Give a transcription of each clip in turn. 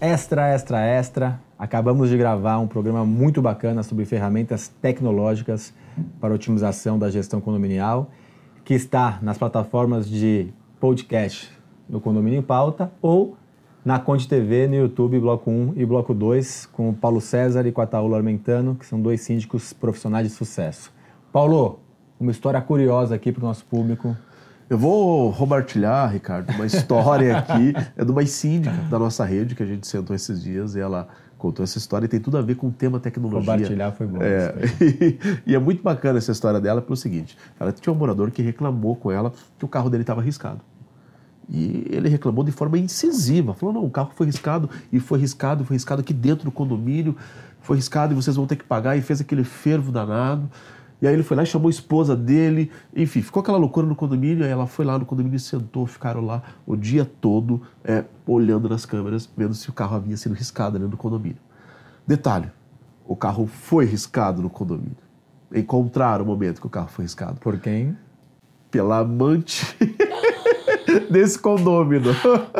Extra, extra, extra. Acabamos de gravar um programa muito bacana sobre ferramentas tecnológicas para otimização da gestão condominial, que está nas plataformas de podcast no Condomínio em Pauta ou na Conde TV, no YouTube, Bloco 1 e Bloco 2, com o Paulo César e com a Taula Armentano, que são dois síndicos profissionais de sucesso. Paulo, uma história curiosa aqui para o nosso público. Eu vou compartilhar, Ricardo, uma história aqui, é de uma síndica da nossa rede que a gente sentou esses dias e ela contou essa história e tem tudo a ver com o tema tecnologia. Compartilhar foi bom. É, e, e, é muito bacana essa história dela pelo seguinte: ela tinha um morador que reclamou com ela que o carro dele estava riscado. E ele reclamou de forma incisiva, falou: não, o carro foi riscado e foi riscado, foi riscado aqui dentro do condomínio, foi riscado e vocês vão ter que pagar, e fez aquele fervo danado. E aí ele foi lá e chamou a esposa dele, enfim, ficou aquela loucura no condomínio. Aí ela foi lá no condomínio e sentou, ficaram lá o dia todo é, olhando nas câmeras, vendo se o carro havia sido riscado dentro do condomínio. Detalhe: o carro foi riscado no condomínio. Encontraram o momento que o carro foi riscado. Por quem? Pela amante. desse condômino.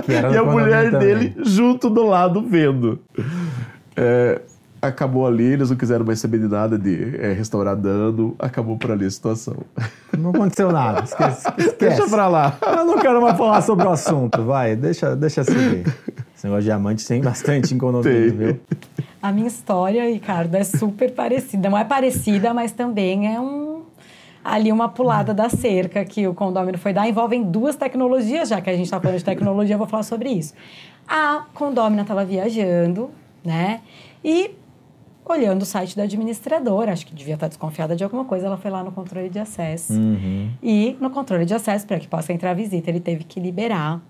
e a mulher também. dele junto do lado vendo. É, acabou ali, eles não quiseram mais saber de nada de é, restaurar dano, acabou por ali a situação. Não aconteceu nada, esquece, esquece. Deixa pra lá. Eu não quero mais falar sobre o assunto, vai, deixa, deixa seguir. Esse negócio de diamante tem bastante em condomínio, viu? A minha história, Ricardo, é super parecida. Não é parecida, mas também é um ali uma pulada da cerca que o condômino foi dar. Envolvem duas tecnologias, já que a gente está falando de tecnologia, eu vou falar sobre isso. A condômina estava viajando, né? E olhando o site da administradora, acho que devia estar desconfiada de alguma coisa, ela foi lá no controle de acesso. Uhum. E no controle de acesso, para que possa entrar a visita, ele teve que liberar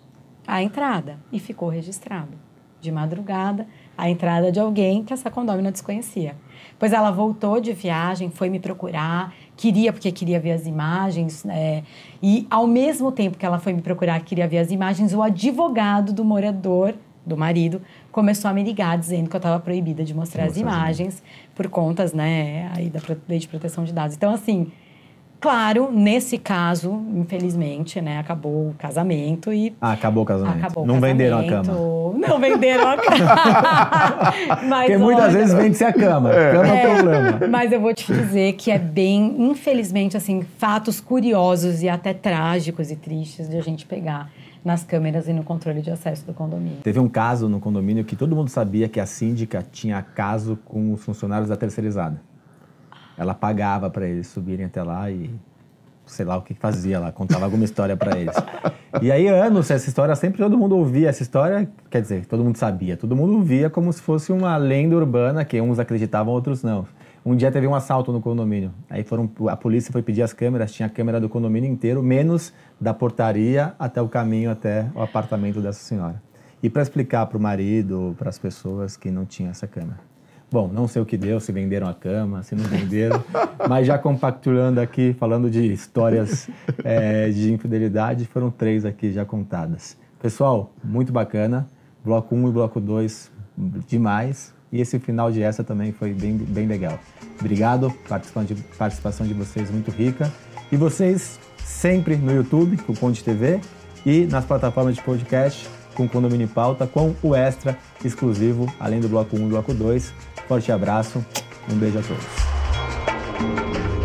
a entrada e ficou registrado. De madrugada, a entrada de alguém que essa condômina desconhecia. Pois ela voltou de viagem, foi me procurar, queria porque queria ver as imagens, é, e ao mesmo tempo que ela foi me procurar, queria ver as imagens, o advogado do morador, do marido, começou a me ligar dizendo que eu estava proibida de mostrar Nossa, as imagens por contas, né, aí da lei de proteção de dados. Então, assim, Claro, nesse caso, infelizmente, né, acabou o casamento e. Ah, acabou o casamento. Acabou não o casamento. venderam a cama. Não venderam a cama. mas, Porque muitas olha, vezes vende-se a cama. É. Cama é o é, problema. Mas eu vou te dizer que é bem, infelizmente, assim, fatos curiosos e até trágicos e tristes de a gente pegar nas câmeras e no controle de acesso do condomínio. Teve um caso no condomínio que todo mundo sabia que a síndica tinha caso com os funcionários da terceirizada ela pagava para eles subirem até lá e sei lá o que fazia lá, contava alguma história para eles. E aí, anos, essa história, sempre todo mundo ouvia essa história, quer dizer, todo mundo sabia, todo mundo via como se fosse uma lenda urbana, que uns acreditavam, outros não. Um dia teve um assalto no condomínio, aí foram, a polícia foi pedir as câmeras, tinha a câmera do condomínio inteiro, menos da portaria até o caminho até o apartamento dessa senhora. E para explicar para o marido, para as pessoas que não tinha essa câmera. Bom, não sei o que deu, se venderam a cama, se não venderam, mas já compactando aqui, falando de histórias é, de infidelidade, foram três aqui já contadas. Pessoal, muito bacana. Bloco 1 e bloco 2, demais. E esse final de essa também foi bem, bem legal. Obrigado, participação de, participação de vocês muito rica. E vocês sempre no YouTube, com o Conde TV, e nas plataformas de podcast, com o Condomínio Pauta, com o Extra exclusivo, além do bloco 1 e bloco 2 Forte abraço, um beijo a todos.